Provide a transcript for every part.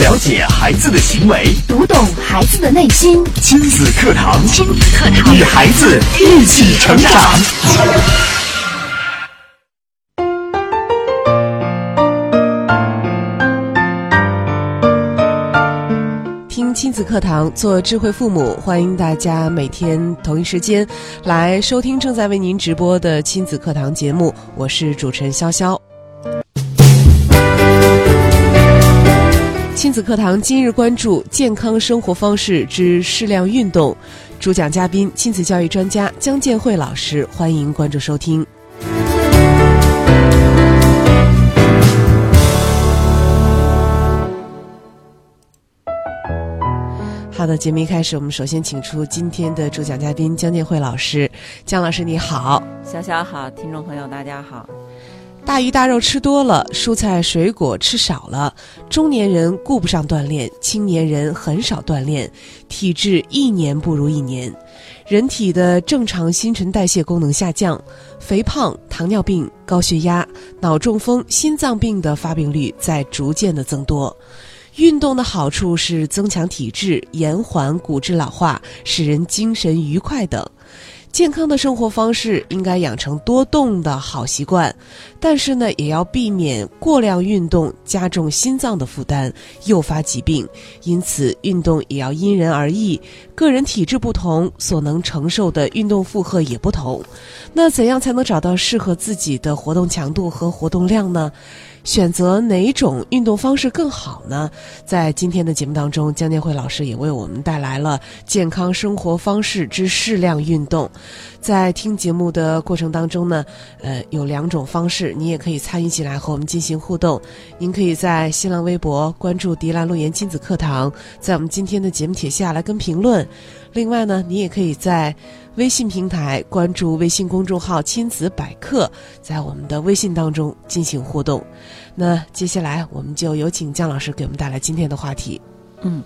了解孩子的行为，读懂孩子的内心。亲子课堂，亲子课堂，与孩子一起成长。听亲子课堂，做智慧父母，欢迎大家每天同一时间来收听正在为您直播的亲子课堂节目。我是主持人潇潇。亲子课堂今日关注健康生活方式之适量运动，主讲嘉宾亲子教育专家姜建慧老师，欢迎关注收听。好的，节目一开始，我们首先请出今天的主讲嘉宾姜建慧老师。姜老师你好，小小好，听众朋友大家好。大鱼大肉吃多了，蔬菜水果吃少了，中年人顾不上锻炼，青年人很少锻炼，体质一年不如一年，人体的正常新陈代谢功能下降，肥胖、糖尿病、高血压、脑中风、心脏病的发病率在逐渐的增多。运动的好处是增强体质、延缓骨质老化、使人精神愉快等。健康的生活方式应该养成多动的好习惯，但是呢，也要避免过量运动加重心脏的负担，诱发疾病。因此，运动也要因人而异，个人体质不同，所能承受的运动负荷也不同。那怎样才能找到适合自己的活动强度和活动量呢？选择哪种运动方式更好呢？在今天的节目当中，江建慧老师也为我们带来了健康生活方式之适量运动。在听节目的过程当中呢，呃，有两种方式，你也可以参与进来和我们进行互动。您可以在新浪微博关注“迪兰路言亲子课堂”，在我们今天的节目帖下来跟评论。另外呢，你也可以在微信平台关注微信公众号“亲子百科”，在我们的微信当中进行互动。那接下来我们就有请姜老师给我们带来今天的话题。嗯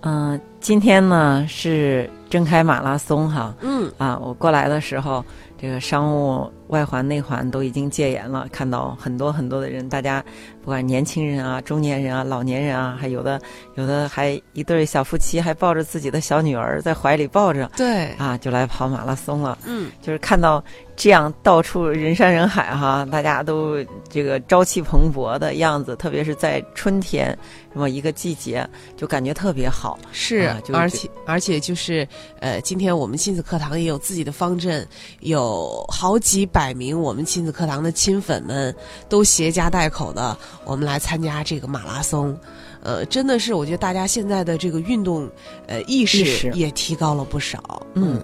嗯、呃今天呢是睁开马拉松哈。嗯啊，我过来的时候，这个商务外环、内环都已经戒严了，看到很多很多的人，大家不管年轻人啊、中年人啊、老年人啊，还有的有的还一对小夫妻还抱着自己的小女儿在怀里抱着对，啊，就来跑马拉松了。嗯就是看到这样到处人山人海哈，大家都这个朝气蓬勃的样子，特别是在春天这么一个季节，就感觉特别好。是，啊就是而且而且就是呃，今天我们亲子课堂也有自己的方阵，有好几百名我们亲子课堂的亲粉们都携家带口的，我们来参加这个马拉松。呃，真的是，我觉得大家现在的这个运动呃意识也提高了不少。嗯，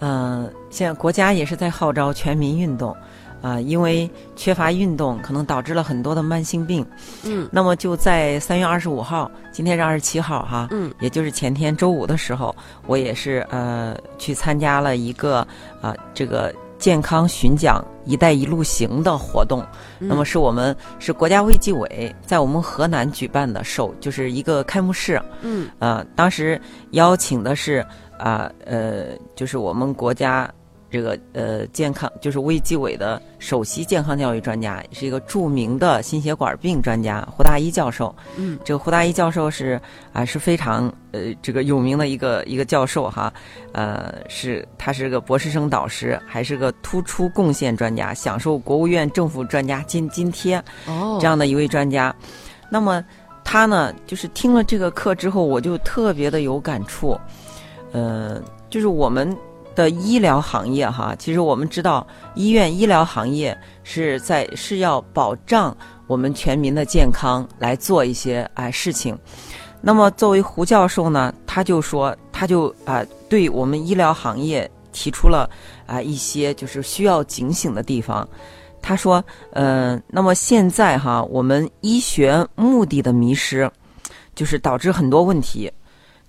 呃，现在国家也是在号召全民运动，啊、因为缺乏运动，可能导致了很多的慢性病。嗯那么就在三月二十五号，今天是二十七号哈，嗯也就是前天周五的时候，我也是呃去参加了一个啊、这个健康巡讲“一带一路行”的活动。那么是我们是国家卫计委在我们河南举办的首就是一个开幕式，嗯。呃，当时邀请的是啊呃就是我们国家这个呃健康就是卫计委的首席健康教育专家，是一个著名的心血管病专家胡大一教授。嗯这个胡大一教授是啊是非常呃这个有名的一个一个教授哈，呃是他是个博士生导师，还是个突出贡献专家，享受国务院政府专家津津贴哦，这样的一位专家。那么他呢，就是听了这个课之后，我就特别的有感触。呃，就是我们的医疗行业哈，其实我们知道，医院医疗行业是在是要保障我们全民的健康来做一些哎事情。那么作为胡教授呢，他就说，他就啊、对我们医疗行业提出了啊、一些就是需要警醒的地方。他说，呃，那么现在哈，我们医学目的的迷失，就是导致很多问题，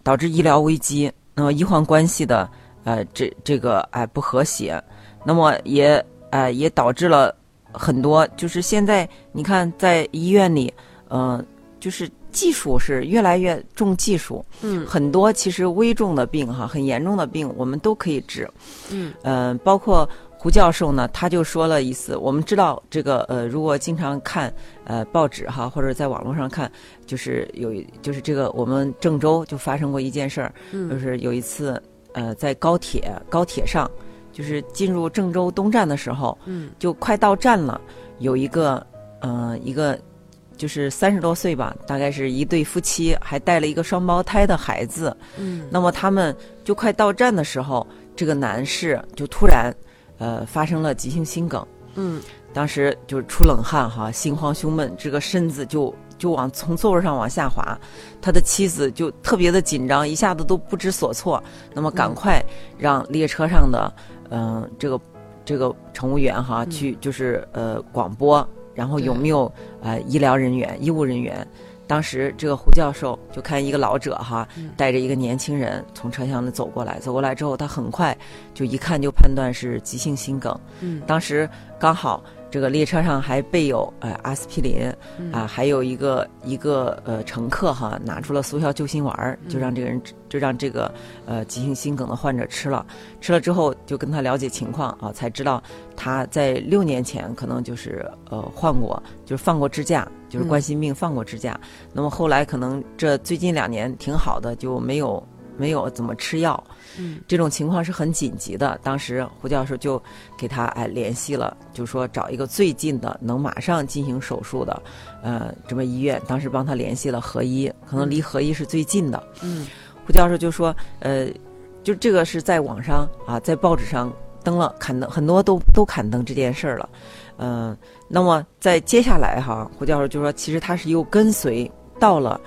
导致医疗危机，那么医患关系的呃这这个哎、不和谐，那么也呃也导致了很多，就是现在你看在医院里，嗯，就是技术是越来越重技术，嗯。很多其实危重的病哈，很严重的病我们都可以治，嗯。呃，包括胡教授呢，他就说了一次，我们知道这个呃，如果经常看呃报纸哈，或者在网络上看，就是有就是这个我们郑州就发生过一件事儿，就是有一次呃在高铁高铁上，就是进入郑州东站的时候，嗯，就快到站了，有一个呃一个就是三十多岁吧，大概是一对夫妻，还带了一个双胞胎的孩子，嗯，那么他们就快到站的时候，这个男士就突然。呃，发生了急性心梗，嗯，当时就是出冷汗哈，心慌胸闷，这个身子就就往从座位上往下滑，他的妻子就特别的紧张，一下子都不知所措，那么赶快让列车上的嗯这个这个乘务员哈去就是呃广播，然后有没有呃医疗人员、医务人员。当时这个胡教授就看一个老者哈，带着一个年轻人从车厢里走过来，走过来之后，他很快就一看就判断是急性心梗。嗯，当时刚好这个列车上还备有呃阿司匹林，啊，还有一个一个呃乘客哈拿出了速效救心丸，就让这个人就让这个呃急性心梗的患者吃了，吃了之后就跟他了解情况啊，才知道他在六年前可能就是呃患过，就是放过支架。就是冠心病放过支架，那么后来可能这最近两年挺好的，就没有没有怎么吃药。嗯，这种情况是很紧急的。当时胡教授就给他哎联系了，就说找一个最近的能马上进行手术的，呃，这么医院。当时帮他联系了合一，可能离合一是最近的。嗯，胡教授就说，呃，就这个是在网上啊，在报纸上登了刊登，很多都都刊登这件事儿了。嗯，那么在接下来哈，胡教授就说，其实他是又跟随到了，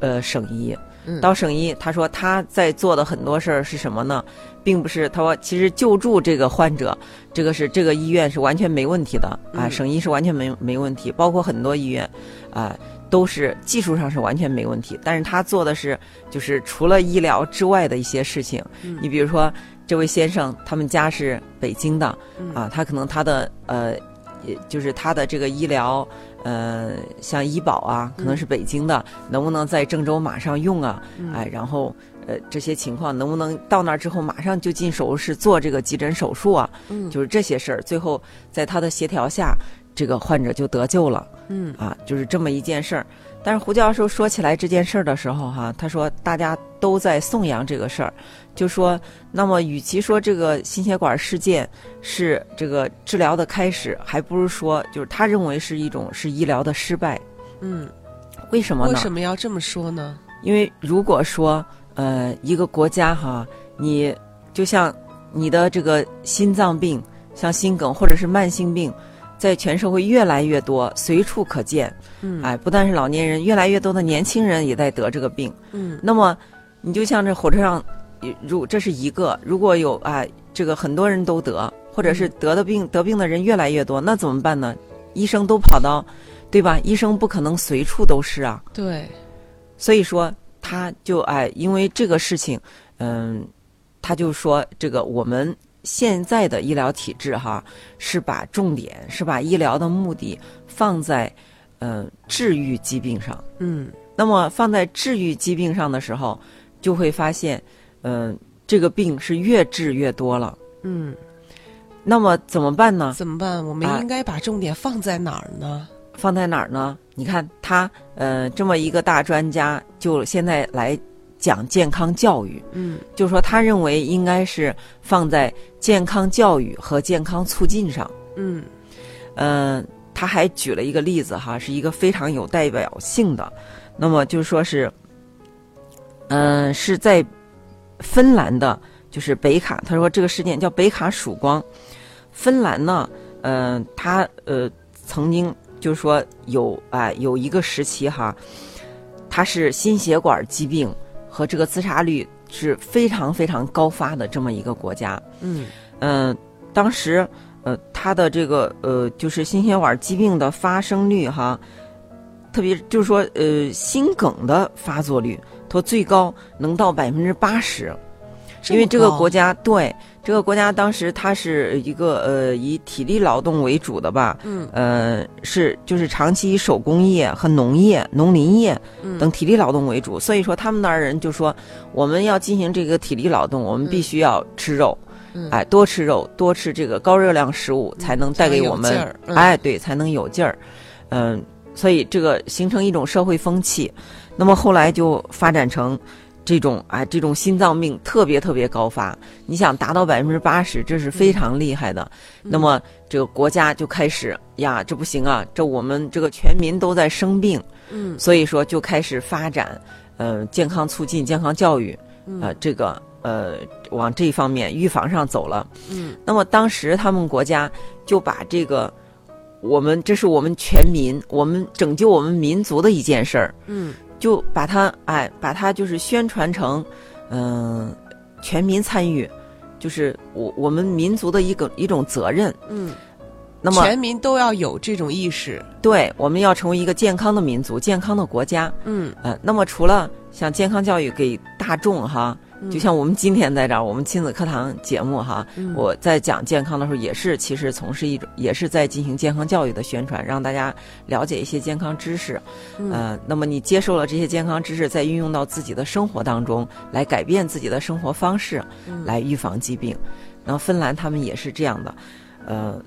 呃，省医，到省医，他说他在做的很多事儿是什么呢？并不是他说，其实救助这个患者，这个是这个医院是完全没问题的啊，省医是完全没没问题，包括很多医院，啊，都是技术上是完全没问题。但是他做的是，就是除了医疗之外的一些事情，你比如说这位先生，他们家是北京的，啊，他可能他的呃。也就是他的这个医疗，呃，像医保啊，可能是北京的，能不能在郑州马上用啊？哎，然后呃，这些情况能不能到那儿之后马上就进手术室做这个急诊手术啊？嗯，就是这些事儿，最后在他的协调下，这个患者就得救了。嗯，啊，就是这么一件事儿。但是胡教授说起来这件事儿的时候，哈，他说大家都在颂扬这个事儿，就说那么与其说这个心血管事件是这个治疗的开始，还不如说就是他认为是一种是医疗的失败。嗯，为什么呢？为什么要这么说呢？因为如果说呃一个国家哈，你就像你的这个心脏病，像心梗或者是慢性病。在全社会越来越多，随处可见。嗯，哎，不但是老年人，越来越多的年轻人也在得这个病。嗯，那么你就像这火车上，如这是一个，如果有啊，这个很多人都得，或者是得的病得病的人越来越多，那怎么办呢？医生都跑到，对吧？医生不可能随处都是啊。对，所以说他就哎，因为这个事情，嗯，他就说这个我们。现在的医疗体制哈，是把重点是把医疗的目的放在，呃，治愈疾病上。嗯，那么放在治愈疾病上的时候，就会发现，嗯，这个病是越治越多了。嗯，那么怎么办呢？怎么办？我们应该把重点放在哪儿呢？放在哪儿呢？你看他，呃，这么一个大专家，就现在来。讲健康教育，嗯，就说他认为应该是放在健康教育和健康促进上，嗯，嗯，他还举了一个例子哈，是一个非常有代表性的，那么就说是，嗯，是在芬兰的，就是北卡，他说这个事件叫北卡曙光，芬兰呢，呃，他呃曾经就是说有啊有一个时期哈，他是心血管疾病。和这个自杀率是非常非常高发的这么一个国家，嗯嗯，当时呃，他的这个呃，就是心血管疾病的发生率哈，特别就是说呃，心梗的发作率，它最高能到百分之八十。因为这个国家对这个国家当时它是一个呃以体力劳动为主的吧，嗯，呃是就是长期以手工业和农业、农林业等体力劳动为主，所以说他们那儿人就说我们要进行这个体力劳动，我们必须要吃肉，嗯。哎，多吃肉，多吃这个高热量食物，才能带给我们哎，对，才能有劲儿。嗯，所以这个形成一种社会风气。那么后来就发展成这种啊，这种心脏病特别特别高发。你想达到百分之八十，这是非常厉害的。嗯那么这个国家就开始呀，这不行啊，这我们这个全民都在生病，嗯所以说就开始发展呃健康促进、健康教育，嗯呃这个呃往这方面预防上走了。嗯那么当时他们国家就把这个我们这是我们全民，我们拯救我们民族的一件事儿，嗯就把它哎把它就是宣传成嗯、全民参与，就是我我们民族的一个一种责任。嗯，那么全民都要有这种意识。对我们要成为一个健康的民族、健康的国家。嗯呃，那么除了像健康教育给大众哈，就像我们今天在这儿，我们亲子课堂节目哈，嗯我在讲健康的时候，也是其实从事一种，也是在进行健康教育的宣传，让大家了解一些健康知识。嗯呃，那么你接受了这些健康知识，再运用到自己的生活当中，来改变自己的生活方式，嗯来预防疾病。然后芬兰他们也是这样的，呃。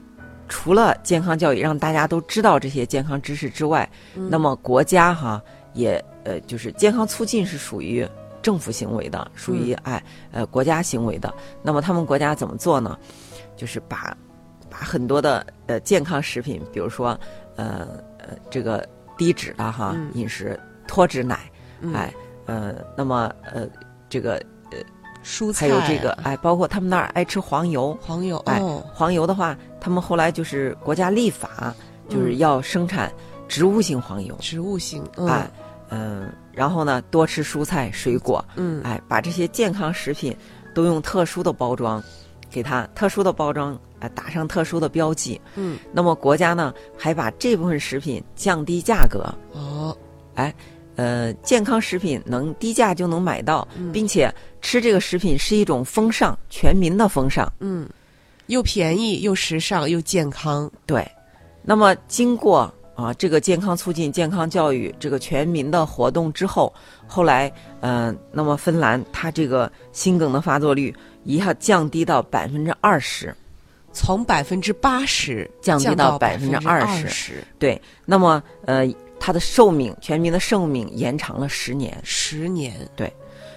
除了健康教育让大家都知道这些健康知识之外，嗯那么国家哈也呃就是健康促进是属于政府行为的，属于哎呃国家行为的。那么他们国家怎么做呢？就是把把很多的呃健康食品，比如说呃呃这个低脂的哈、嗯。饮食，脱脂奶，嗯。哎呃那么呃这个呃蔬菜。还有这个啊哎包括他们那儿爱吃黄油，黄油哎哦，黄油的话，他们后来就是国家立法，就是嗯。要生产植物性黄油，植物性，嗯。哎，嗯、然后呢，多吃蔬菜水果，嗯。哎，把这些健康食品都用特殊的包装，给它特殊的包装，哎，打上特殊的标记。嗯。那么国家呢，还把这部分食品降低价格，哦。哎呃，健康食品能低价就能买到，嗯。并且吃这个食品是一种风尚，全民的风尚。嗯，又便宜又时尚又健康，对，那么经过啊这个健康促进、健康教育这个全民的活动之后，后来嗯、呃那么芬兰它这个心梗的发作率一下降低到百分之二十，从百分之八十降低到到百分之二十，对，那么呃它的寿命，全民的寿命延长了十年，十年，对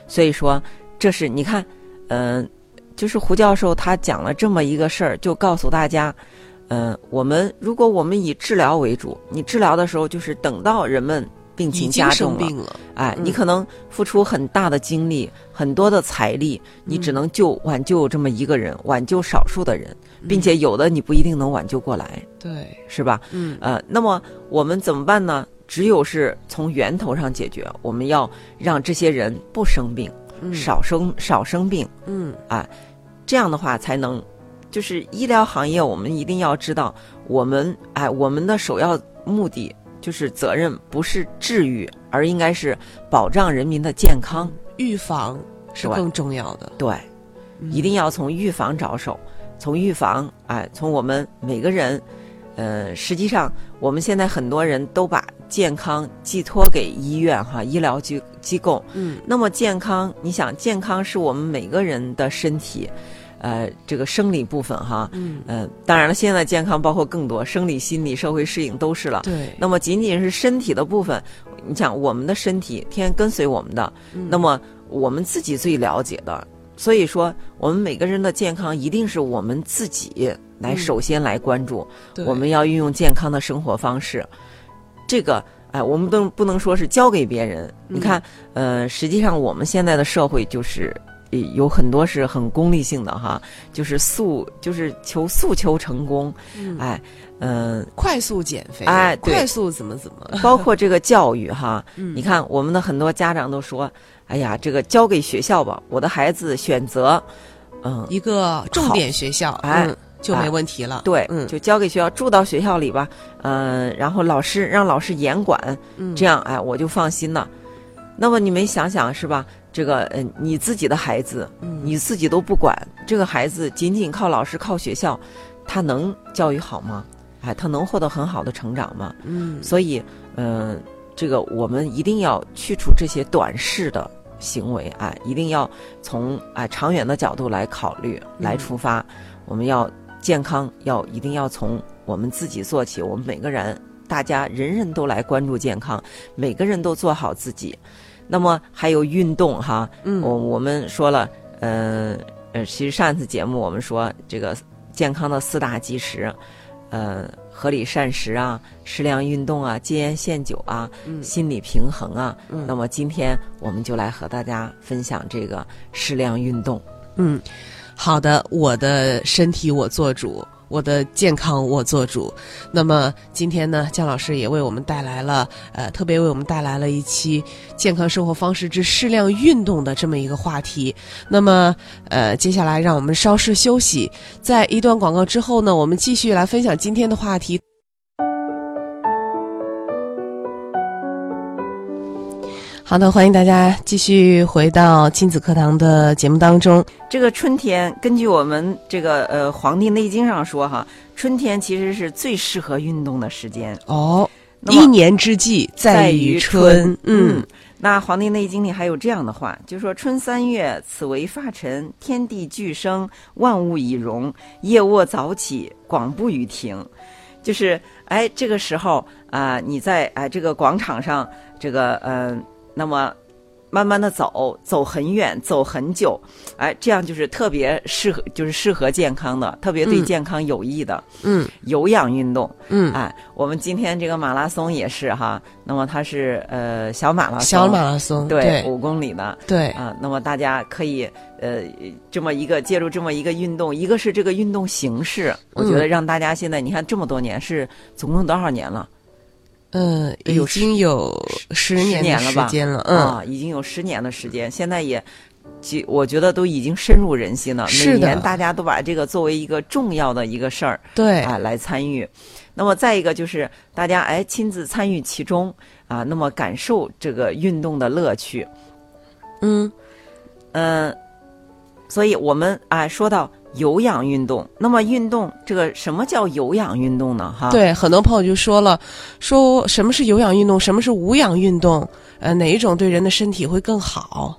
所以说这是你看，嗯、就是胡教授他讲了这么一个事儿，就告诉大家。嗯、我们如果我们以治疗为主，你治疗的时候就是等到人们病情加重了，生病了，哎，嗯。你可能付出很大的精力、很多的财力，你嗯只能救挽救这么一个人，挽救少数的人，并且有的你不一定能挽救过来，对，是吧？嗯。呃，那么我们怎么办呢？只有是从源头上解决，我们要让这些人不生病，嗯。少生少生病，嗯。啊这样的话才能，就是医疗行业，我们一定要知道，我们哎，我们的首要目的就是责任不是治愈，而应该是保障人民的健康。预防是对更重要的，对，一定要从预防着手，从预防哎，从我们每个人，呃，实际上我们现在很多人都把健康寄托给医院哈，医疗机机构。嗯那么健康，你想健康是我们每个人的身体，呃，这个生理部分哈，嗯，呃，当然了，现在健康包括更多生理、心理、社会适应都是了。对，那么仅仅是身体的部分，你想我们的身体天天跟随我们的，嗯那么我们自己最了解的，所以说我们每个人的健康一定是我们自己来嗯首先来关注，对我们要运用健康的生活方式，这个。哎，我们都不能说是交给别人。你看，呃，实际上我们现在的社会就是呃有很多是很功利性的哈，就是诉就是求诉求成功，嗯。哎，嗯、快速减肥，哎快速怎么怎么，包括这个教育哈，嗯。你看我们的很多家长都说，哎呀，这个交给学校吧，我的孩子选择，嗯，一个重点学校，哎嗯，就没问题了，对，嗯，就交给学校，住到学校里吧，嗯、然后老师让老师严管，嗯。这样哎，我就放心了。那么你们想想是吧？这个嗯，你自己的孩子，嗯你自己都不管，这个孩子仅仅靠老师靠学校，他能教育好吗？哎，他能获得很好的成长吗？嗯所以，嗯、这个我们一定要去除这些短视的行为，哎，一定要从啊长远的角度来考虑来出发。我们要健康，要一定要从我们自己做起。我们每个人，大家人人都来关注健康，每个人都做好自己。那么还有运动哈，嗯我我们说了，呃呃，其实上一次节目我们说这个健康的四大基石，呃，合理膳食啊，适量运动啊，戒烟限酒啊，嗯心理平衡啊。嗯那么今天我们就来和大家分享这个适量运动。嗯，好的，我的身体我做主，我的健康我做主。那么今天呢，姜老师也为我们带来了，呃，特别为我们带来了一期健康生活方式之适量运动的这么一个话题。那么，呃，接下来让我们稍事休息，在一段广告之后呢，我们继续来分享今天的话题。好的，欢迎大家继续回到亲子课堂的节目当中。这个春天，根据我们这个呃《黄帝内经》上说哈，春天其实是最适合运动的时间。哦，一年之计在于春。嗯，那《黄帝内经》里还有这样的话，就说春三月，此为发陈，天地俱生，万物以荣。夜卧早起，广步于庭。就是哎，这个时候啊、你在哎这个广场上，这个呃，那么慢慢的走，走很远，走很久，哎，这样就是特别适合，就是适合健康的，特别对嗯健康有益的、嗯。有氧运动。嗯，哎，我们今天这个马拉松也是哈，那么它是呃小马拉松，小马拉松，对对。五公里的对，啊，那么大家可以呃这么一个借助这么一个运动，一个是这个运动形式，我觉得嗯。让大家现在你看这么多年是总共多少年了？嗯，已经有十年了吧时间了。嗯，啊，已经有十年的时间，现在也。其我觉得都已经深入人心了，每年大家都把这个作为一个重要的一个事儿，对，啊来参与。那么再一个就是大家哎亲自参与其中啊，那么感受这个运动的乐趣。嗯嗯，所以我们啊说到有氧运动，那么运动这个什么叫有氧运动呢？哈，，对，很多朋友就说了，说什么是有氧运动，什么是无氧运动，呃，哪一种对人的身体会更好？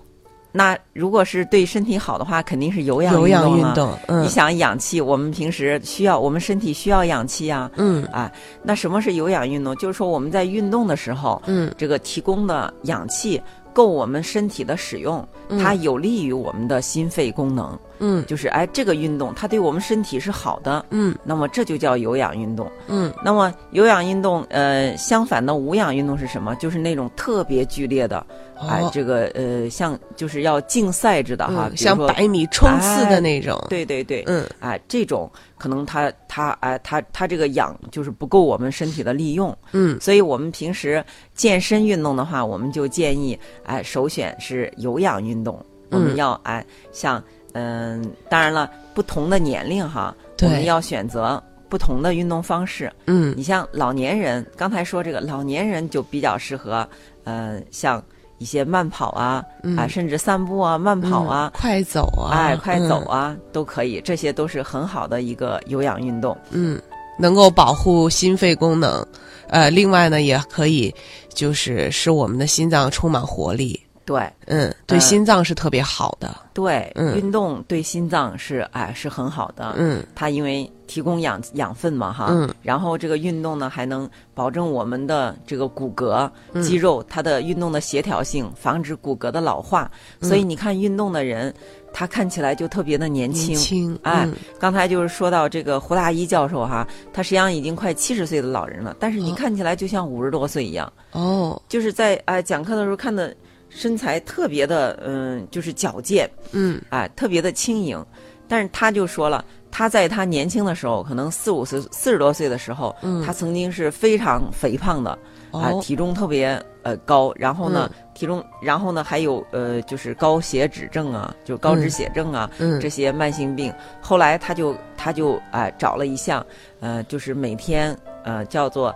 那如果是对身体好的话，肯定是有氧有氧运了。运动，嗯你想氧气，我们平时需要，我们身体需要氧气啊。嗯啊那什么是有氧运动？就是说我们在运动的时候，嗯这个提供的氧气够我们身体的使用，嗯它有利于我们的心肺功能。嗯就是哎，这个运动它对我们身体是好的，嗯那么这就叫有氧运动。嗯那么有氧运动，呃，相反的无氧运动是什么？就是那种特别剧烈的，哎，哦这个呃，像就是要竞赛制的哈，嗯，像百米冲刺的那种。对对对，嗯。哎，这种可能它它哎它它这个氧就是不够我们身体的利用，嗯。所以我们平时健身运动的话，我们就建议哎首选是有氧运动，我们嗯。要哎像嗯、当然了，不同的年龄哈，我们要选择不同的运动方式。嗯。你像老年人，刚才说这个老年人就比较适合，呃，像一些慢跑啊，嗯。啊，甚至散步啊、慢跑啊嗯，快走啊，哎，快走嗯。啊，都可以，这些都是很好的一个有氧运动。嗯，能够保护心肺功能，呃，另外呢，也可以就是使我们的心脏充满活力，对嗯，对呃心脏是特别好的，对，嗯。运动对心脏是哎是很好的。嗯。它因为提供养养分嘛哈，嗯。然后这个运动呢还能保证我们的这个骨骼、嗯。肌肉它的运动的协调性，防止骨骼的老化。所以你看运动的人，他看起来就特别的年轻。年轻，哎嗯。刚才就是说到这个胡大一教授哈，他实际上已经快七十岁的老人了，但是你哦。看起来就像五十多岁一样，哦，就是在哎讲课的时候看的身材特别的嗯，就是矫健，嗯。哎，特别的轻盈。但是他就说了，他在他年轻的时候，可能四五十、四十多岁的时候，嗯。他曾经是非常肥胖的，啊、哦，体重特别呃高，然后呢，体重，然后呢还有呃就是高血脂症啊，就高脂嗯血症啊，嗯。这些慢性病。后来他就他就哎、找了一项，呃，就是每天呃叫做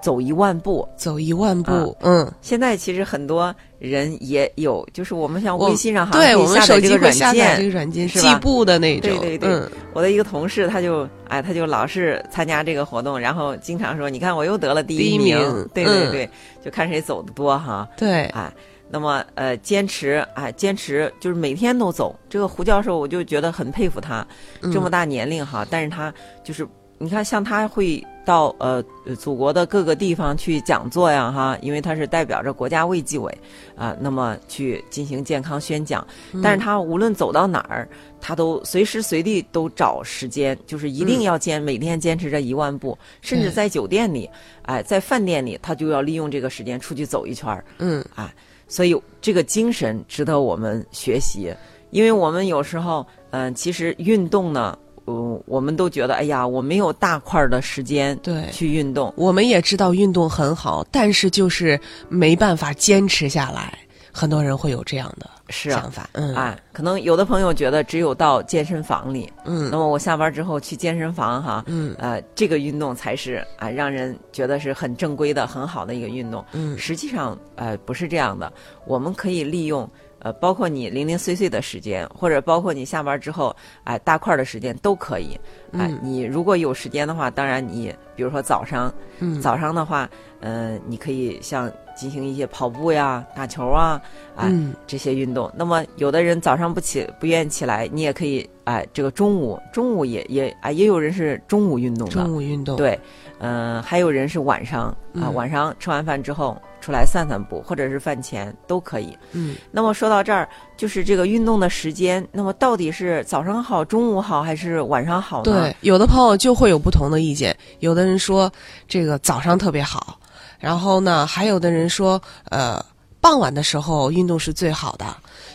走一万步。走一万步啊，嗯，现在其实很多人也有，就是我们像微信上哈，对我们可以下手机会载这个软下载这件个。软件，是吧计步的那种，对对对嗯我的一个同事，他就哎，他就老是参加这个活动，然后经常说：“你看我又得了第第一名。名对对嗯对，就看谁走的多哈。对，哎，那么呃，坚持哎，坚持就是每天都走。这个胡教授，我就觉得很佩服他，这么大年龄哈，但是他就是你看，像他会到呃祖国的各个地方去讲座呀哈，因为他是代表着国家卫计委啊，那么去进行健康宣讲。但是他无论走到哪儿，他都随时随地都找时间，就是一定要坚每天坚持着一万步，甚至在酒店里，哎，在饭店里，他就要利用这个时间出去走一圈儿。嗯，哎。所以这个精神值得我们学习，因为我们有时候，嗯，其实运动呢，嗯，我们都觉得，哎呀，我没有大块的时间对去运动。我们也知道运动很好，但是就是没办法坚持下来。很多人会有这样的想法，嗯，啊，可能有的朋友觉得只有到健身房里，嗯那么我下班之后去健身房哈，嗯呃，这个运动才是啊、让人觉得是很正规的、很好的一个运动。嗯实际上，呃，不是这样的。我们可以利用呃，包括你零零碎碎的时间，或者包括你下班之后，哎、大块的时间都可以。哎、嗯你如果有时间的话，当然你比如说早上，嗯早上的话，呃，你可以像进行一些跑步呀、打球啊，哎、嗯这些运动。那么有的人早上不起不愿意起来，你也可以哎、这个中午中午也也啊、也有人是中午运动的，中午运动，对，嗯、还有人是晚上啊、嗯晚上吃完饭之后出来散散步，或者是饭前都可以。嗯那么说到这儿，就是这个运动的时间，那么到底是早上好、中午好还是晚上好呢？对，有的朋友就会有不同的意见，有的人说这个早上特别好，然后呢，还有的人说，呃，傍晚的时候运动是最好的，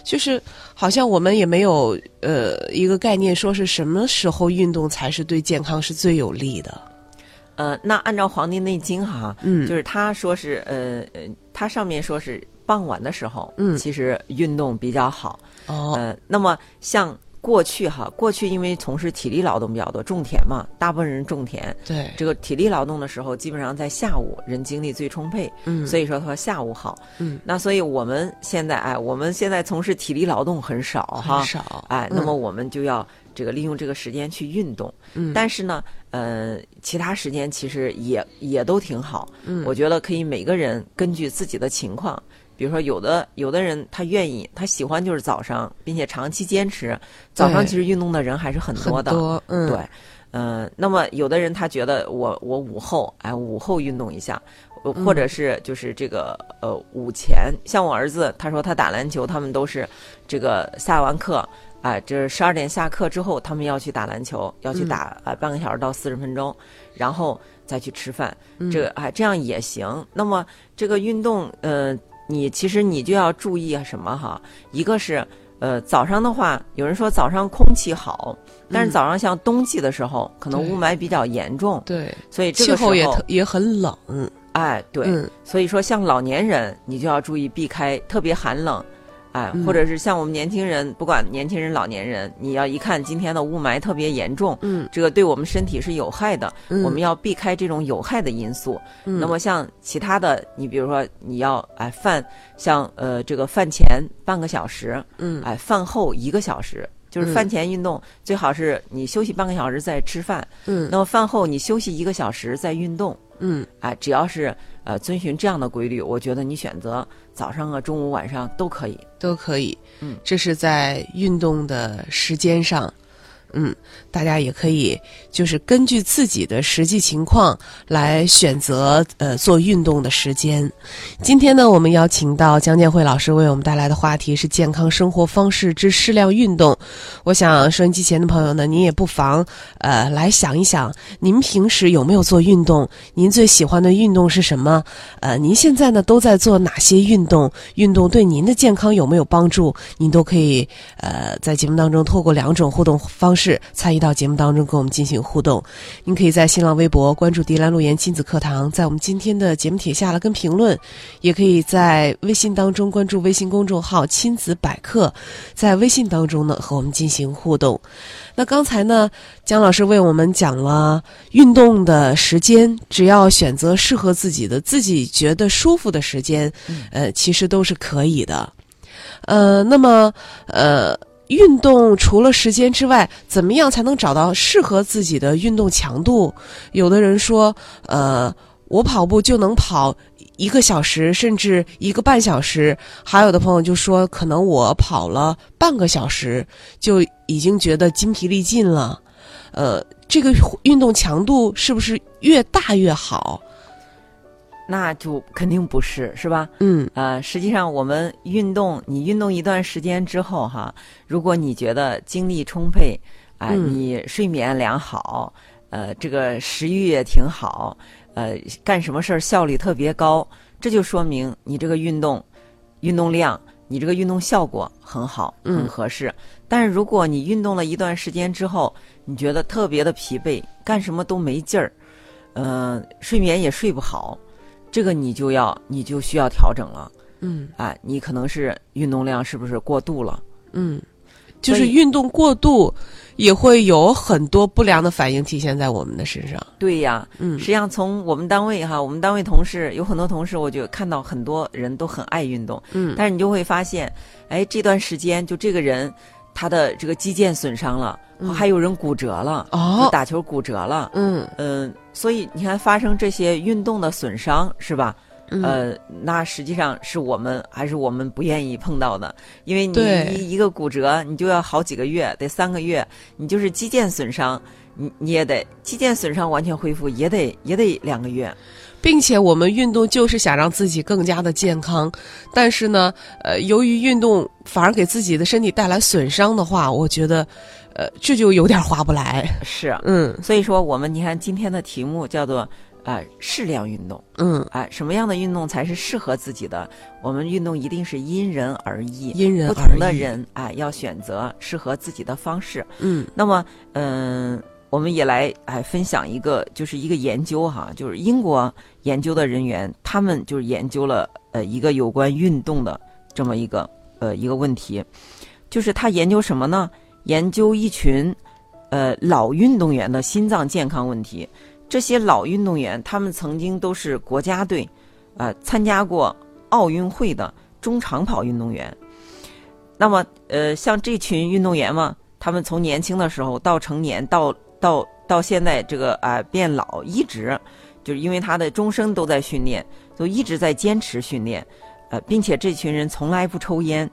就是好像我们也没有呃一个概念，说是什么时候运动才是对健康是最有利的。呃，那按照《黄帝内经》哈，嗯。就是他说是呃呃，它上面说是傍晚的时候，嗯。其实运动比较好。哦，呃，那么像过去哈，过去因为从事体力劳动比较多，种田嘛，大部分人种田，对，这个体力劳动的时候，基本上在下午，人精力最充沛，嗯，所以说他说下午好。嗯，那所以我们现在哎，我们现在从事体力劳动很少哈。很，少，哎，嗯那么我们就要这个利用这个时间去运动。嗯但是呢，呃，其他时间其实也也都挺好。嗯我觉得可以每个人根据自己的情况。比如说，有的有的人他愿意，他喜欢就是早上，并且长期坚持。早上其实运动的人还是很多的，很多，嗯，对，嗯，那么有的人他觉得我我午后哎午后运动一下，呃或者是就是这个呃午前，像我儿子他说他打篮球，他们都是这个下完课。哎，这十二点下课之后，他们要去打篮球，要去打啊、半个小时到四十分钟，然后再去吃饭。这个哎，这样也行。那么这个运动，呃，你其实你就要注意什么哈？一个是呃早上的话，有人说早上空气好，但是嗯早上像冬季的时候，可能雾霾比较严重，对，所以这个时候气候也也很冷，哎对，嗯所以说像老年人，你就要注意避开特别寒冷。哎，嗯。或者是像我们年轻人，不管年轻人、老年人，你要一看今天的雾霾特别严重，嗯。这个对我们身体是有害的，嗯，我们要避开这种有害的因素。嗯。那么像其他的，你比如说你要哎饭，像呃这个饭前半个小时，嗯。哎饭后一个小时，就是嗯。饭前运动，最好是你休息半个小时再吃饭，嗯。那么饭后你休息一个小时再运动，嗯哎，只要是呃遵循这样的规律，我觉得你选择早上啊、中午、晚上都可以。都可以。嗯，这是在运动的时间上。嗯，大家也可以就是根据自己的实际情况来选择呃做运动的时间。今天呢，我们邀请到江建慧老师为我们带来的话题是健康生活方式之适量运动。我想收音机前的朋友呢，您也不妨呃来想一想，您平时有没有做运动？您最喜欢的运动是什么？呃，您现在呢都在做哪些运动？运动对您的健康有没有帮助？您都可以呃在节目当中透过两种互动方式参与到节目当中，跟我们进行互动。您可以在新浪微博关注“迪兰路言亲子课堂”，在我们今天的节目帖下了跟评论，也可以在微信当中关注微信公众号“亲子百科”，在微信当中呢和我们进行互动。那刚才呢，姜老师为我们讲了运动的时间，只要选择适合自己的、自己觉得舒服的时间，呃，其实都是可以的。呃，那么呃，运动除了时间之外，怎么样才能找到适合自己的运动强度？有的人说，呃，我跑步就能跑一个小时，甚至一个半小时，还有的朋友就说，可能我跑了半个小时，就已经觉得筋疲力尽了。呃，这个运动强度是不是越大越好？那就肯定不是，是吧？嗯呃，实际上我们运动，你运动一段时间之后哈，如果你觉得精力充沛，啊、嗯你睡眠良好，呃，这个食欲也挺好，呃，干什么事儿效率特别高，这就说明你这个运动运动量，你这个运动效果很好，嗯很合适。但是如果你运动了一段时间之后，你觉得特别的疲惫，干什么都没劲儿，呃，睡眠也睡不好，这个你就要你就需要调整了。嗯啊，你可能是运动量是不是过度了？嗯，就是运动过度也会有很多不良的反应体现在我们的身上。对呀，嗯实际上从我们单位哈，我们单位同事有很多同事，我就看到很多人都很爱运动，嗯但是你就会发现，哎，这段时间就这个人他的这个肌腱损伤了，嗯。还有人骨折了，哦。打球骨折了，嗯。嗯、所以你看发生这些运动的损伤是吧？嗯。呃，那实际上是我们还是我们不愿意碰到的，因为你一一个骨折，你就要好几个月，得三个月，你就是肌腱损伤，你你也得肌腱损伤完全恢复，也得也得两个月。并且我们运动就是想让自己更加的健康，但是呢，呃，由于运动反而给自己的身体带来损伤的话，我觉得，呃，这就有点划不来。是，嗯所以说我们你看今天的题目叫做啊、适量运动嗯，啊、什么样的运动才是适合自己的？我们运动一定是因人而异，因人不同的。人啊、要选择适合自己的方式。嗯那么，嗯、我们也来哎分享一个，就是一个研究哈，就是英国研究的人员，他们就是研究了呃一个有关运动的这么一个呃一个问题，就是他研究什么呢？研究一群呃老运动员的心脏健康问题。这些老运动员，他们曾经都是国家队，呃，参加过奥运会的中长跑运动员。那么，呃，像这群运动员嘛，他们从年轻的时候到成年，到到到现在这个啊、变老，一直就是因为他的终生都在训练，都一直在坚持训练，呃，并且这群人从来不抽烟。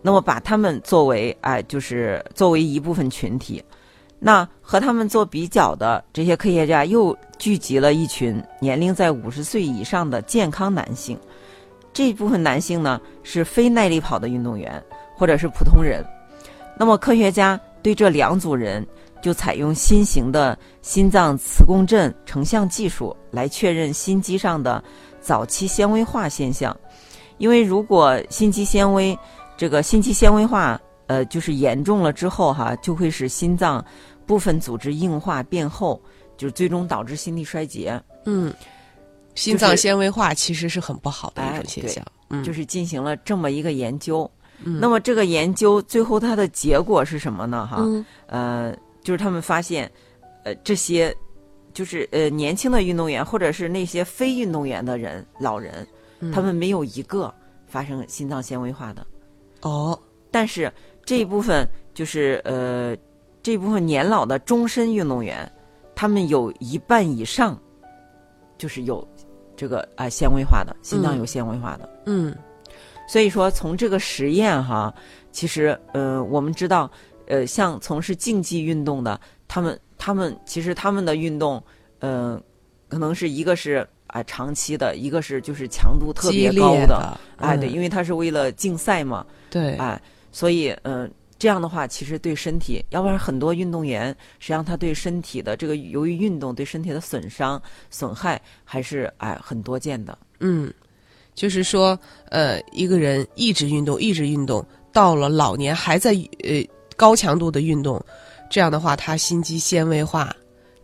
那么把他们作为哎、就是作为一部分群体，那和他们做比较的这些科学家又聚集了一群年龄在五十岁以上的健康男性。这部分男性呢是非耐力跑的运动员或者是普通人。那么科学家对这两组人就采用新型的心脏磁共振成像技术来确认心肌上的早期纤维化现象。因为如果心肌纤维这个心肌纤维化呃就是严重了之后哈，就会使心脏部分组织硬化变厚，就是最终导致心力衰竭。嗯，心脏纤维化其实是很不好的一种现象。嗯，就是进行了这么一个研究。嗯那么这个研究最后它的结果是什么呢？哈，嗯呃，就是他们发现，呃，这些就是呃年轻的运动员或者是那些非运动员的人老人，嗯他们没有一个发生心脏纤维化的。哦，但是这一部分就是呃这一部分年老的终身运动员，他们有一半以上就是有这个啊、纤维化的心脏嗯有纤维化的。嗯所以说，从这个实验哈，其实呃，我们知道，呃，像从事竞技运动的，他们他们其实他们的运动，呃，可能是一个是啊、长期的，一个是就是强度特别高的，的，哎，对，嗯因为他是为了竞赛嘛，对，哎，所以嗯、呃这样的话，其实对身体，要不然很多运动员，实际上他对身体的这个由于运动对身体的损伤损害还是哎很多见的。嗯，就是说，呃，一个人一直运动，一直运动，到了老年还在呃高强度的运动，这样的话，他心肌纤维化，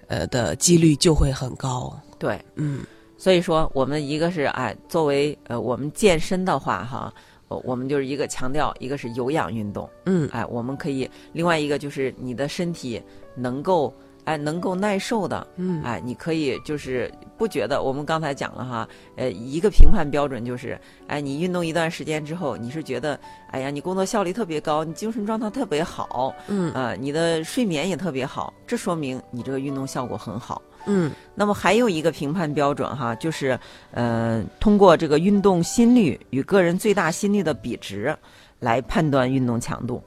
呃的几率就会很高。对，嗯。所以说，我们一个是哎，作为呃我们健身的话哈，呃我们就是一个强调，一个是有氧运动，嗯。哎，我们可以另外一个就是你的身体能够哎能够耐受的，嗯哎，你可以就是不觉得我们刚才讲了哈，呃，一个评判标准就是，哎，你运动一段时间之后，你是觉得，哎呀，你工作效率特别高，你精神状态特别好，嗯呃，你的睡眠也特别好，这说明你这个运动效果很好。嗯那么还有一个评判标准哈，就是呃，通过这个运动心率与个人最大心率的比值来判断运动强度。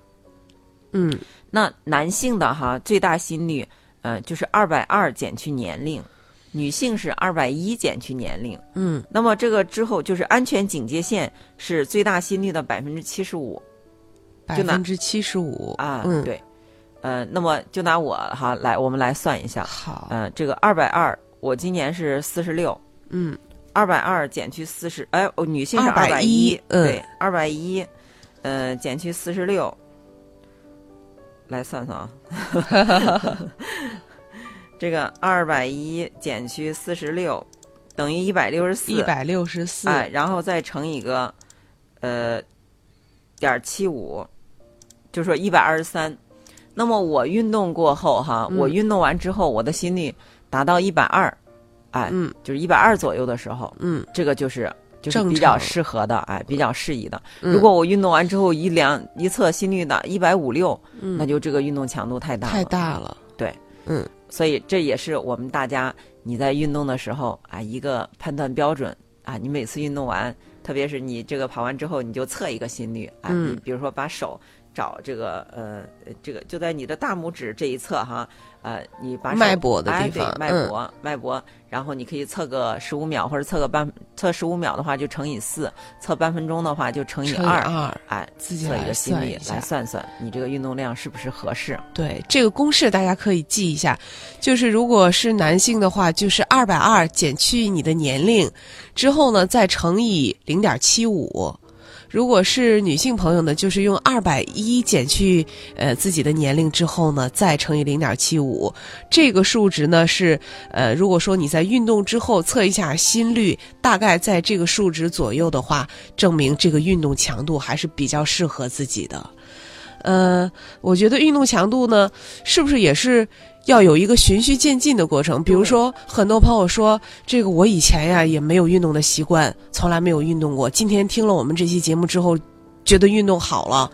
嗯那男性的哈最大心率，呃，就是二百二减去年龄，女性是二百一减去年龄。嗯。那么这个之后就是安全警戒线是最大心率的百分之七十五百分之七十五啊，嗯，对，呃，那么就拿我哈来，我们来算一下，好，呃，这个二百二，我今年是四十六，嗯。二百二减去四十，哎，哦，女性是二百210嗯对，二百一，呃，减去四十六，来算算啊，这个二百一减去四十六，等于一百六十四，一百六十四，哎，然后再乘以个，呃，点七五，就说一百二十三。那么我运动过后哈，嗯。我运动完之后，我的心率达到一百二，哎，嗯。就是一百二左右的时候，嗯。这个就是就是正比较适合的，哎，比较适宜的。嗯如果我运动完之后一量一测心率呢一百五六，嗯那就这个运动强度太大了，太大了，对，嗯所以这也是我们大家你在运动的时候啊一个判断标准啊。你每次运动完，特别是你这个跑完之后，你就测一个心率啊。嗯你比如说把手找这个呃呃这个就在你的大拇指这一侧哈，呃，你把脉搏的哎地方对脉嗯搏、脉搏，然后你可以测个十五秒或者测个半测十五秒的话就乘以四，测半分钟的话就乘以二。二，哎，自己来测一个心率算一来算算你这个运动量是不是合适。对，这个公式大家可以记一下，就是如果是男性的话，就是二百二减去你的年龄，之后呢再乘以零点七五。如果是女性朋友呢，就是用二百一减去呃自己的年龄之后呢，再乘以零点七五，这个数值呢是呃，如果说你在运动之后测一下心率，大概在这个数值左右的话，证明这个运动强度还是比较适合自己的。呃，我觉得运动强度呢，是不是也是要有一个循序渐进的过程？比如说，很多朋友说，这个我以前呀也没有运动的习惯，从来没有运动过。今天听了我们这期节目之后，觉得运动好了，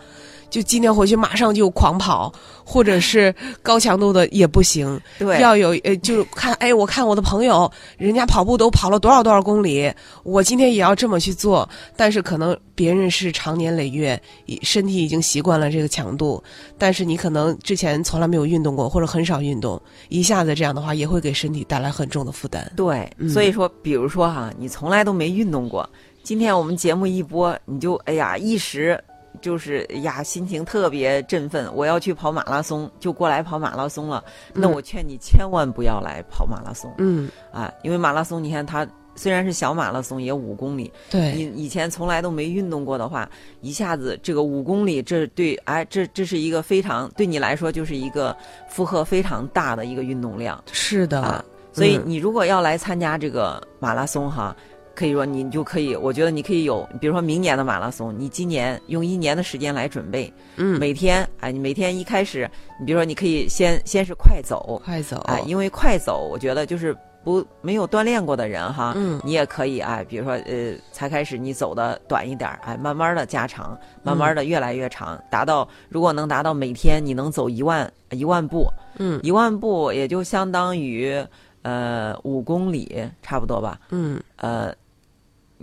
就今天回去马上就狂跑，或者是高强度的也不行。对，要有呃，就是看，哎，我看我的朋友，人家跑步都跑了多少多少公里，我今天也要这么去做。但是可能别人是长年累月，身体已经习惯了这个强度，但是你可能之前从来没有运动过，或者很少运动，一下子这样的话，也会给身体带来很重的负担。对，嗯所以说，比如说哈，你从来都没运动过，今天我们节目一播，你就哎呀一时就是哎呀心情特别振奋，我要去跑马拉松，就过来跑马拉松了。那嗯我劝你千万不要来跑马拉松嗯，啊，因为马拉松你看它。虽然是小马拉松，也五公里。对，你以前从来都没运动过的话，一下子这个五公里，这对哎，这这是一个非常对你来说就是一个负荷非常大的一个运动量。是的，啊，所以嗯你如果要来参加这个马拉松哈，可以说你就可以，我觉得你可以有，比如说明年的马拉松，你今年用一年的时间来准备，嗯，每天哎，你每天一开始，你比如说你可以先先是快走，快走，哎，因为快走，我觉得就是不没有锻炼过的人哈，嗯。你也可以哎，比如说呃，才开始你走的短一点儿，哎，慢慢的加长，慢慢的越来越长，达到如果能达到每天你能走一万一万步，嗯。一万步也就相当于呃五公里差不多吧，嗯。呃。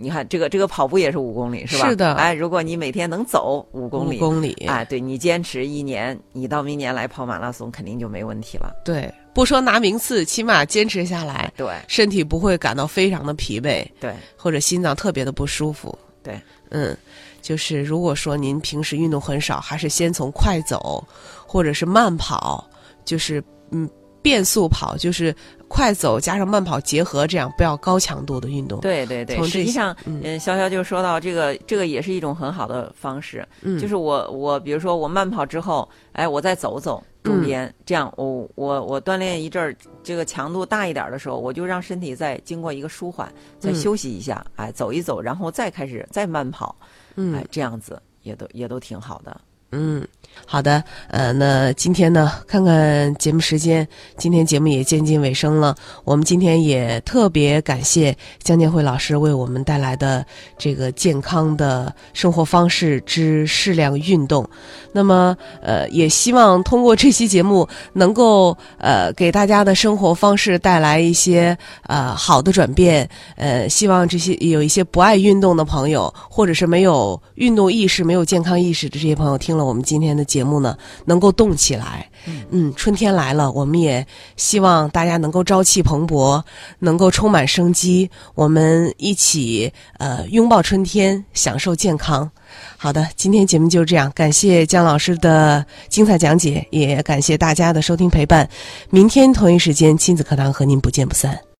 你看这个这个跑步也是五公里是吧？是的哎，如果你每天能走五公里，五公里，哎，对你坚持一年，你到明年来跑马拉松肯定就没问题了。对，不说拿名次，起码坚持下来，对身体不会感到非常的疲惫。对或者心脏特别的不舒服。对，嗯，就是如果说您平时运动很少，还是先从快走或者是慢跑，就是嗯变速跑，就是快走加上慢跑结合，这样不要高强度的运动。，对对对，实际上，嗯嗯，潇潇就说到这个，这个也是一种很好的方式。嗯，就是我我比如说我慢跑之后，哎，我再走走中间，这样我我我锻炼一阵儿，这个强度大一点儿的时候，我就让身体再经过一个舒缓，再嗯休息一下，哎，走一走，然后再开始再慢跑，嗯哎，这样子也都也都挺好的。嗯，好的，呃，那今天呢，看看节目时间，今天节目也接近尾声了。我们今天也特别感谢江建辉老师为我们带来的这个健康的生活方式之适量运动。那么，呃，也希望通过这期节目能够呃给大家的生活方式带来一些呃好的转变。呃，希望这些有一些不爱运动的朋友，或者是没有运动意识、没有健康意识的这些朋友，听了我们今天的节目呢，能够动起来。嗯，春天来了，我们也希望大家能够朝气蓬勃，能够充满生机。我们一起呃拥抱春天，享受健康。好的，今天节目就这样，感谢姜老师的精彩讲解，也感谢大家的收听陪伴。明天同一时间，亲子课堂和您不见不散。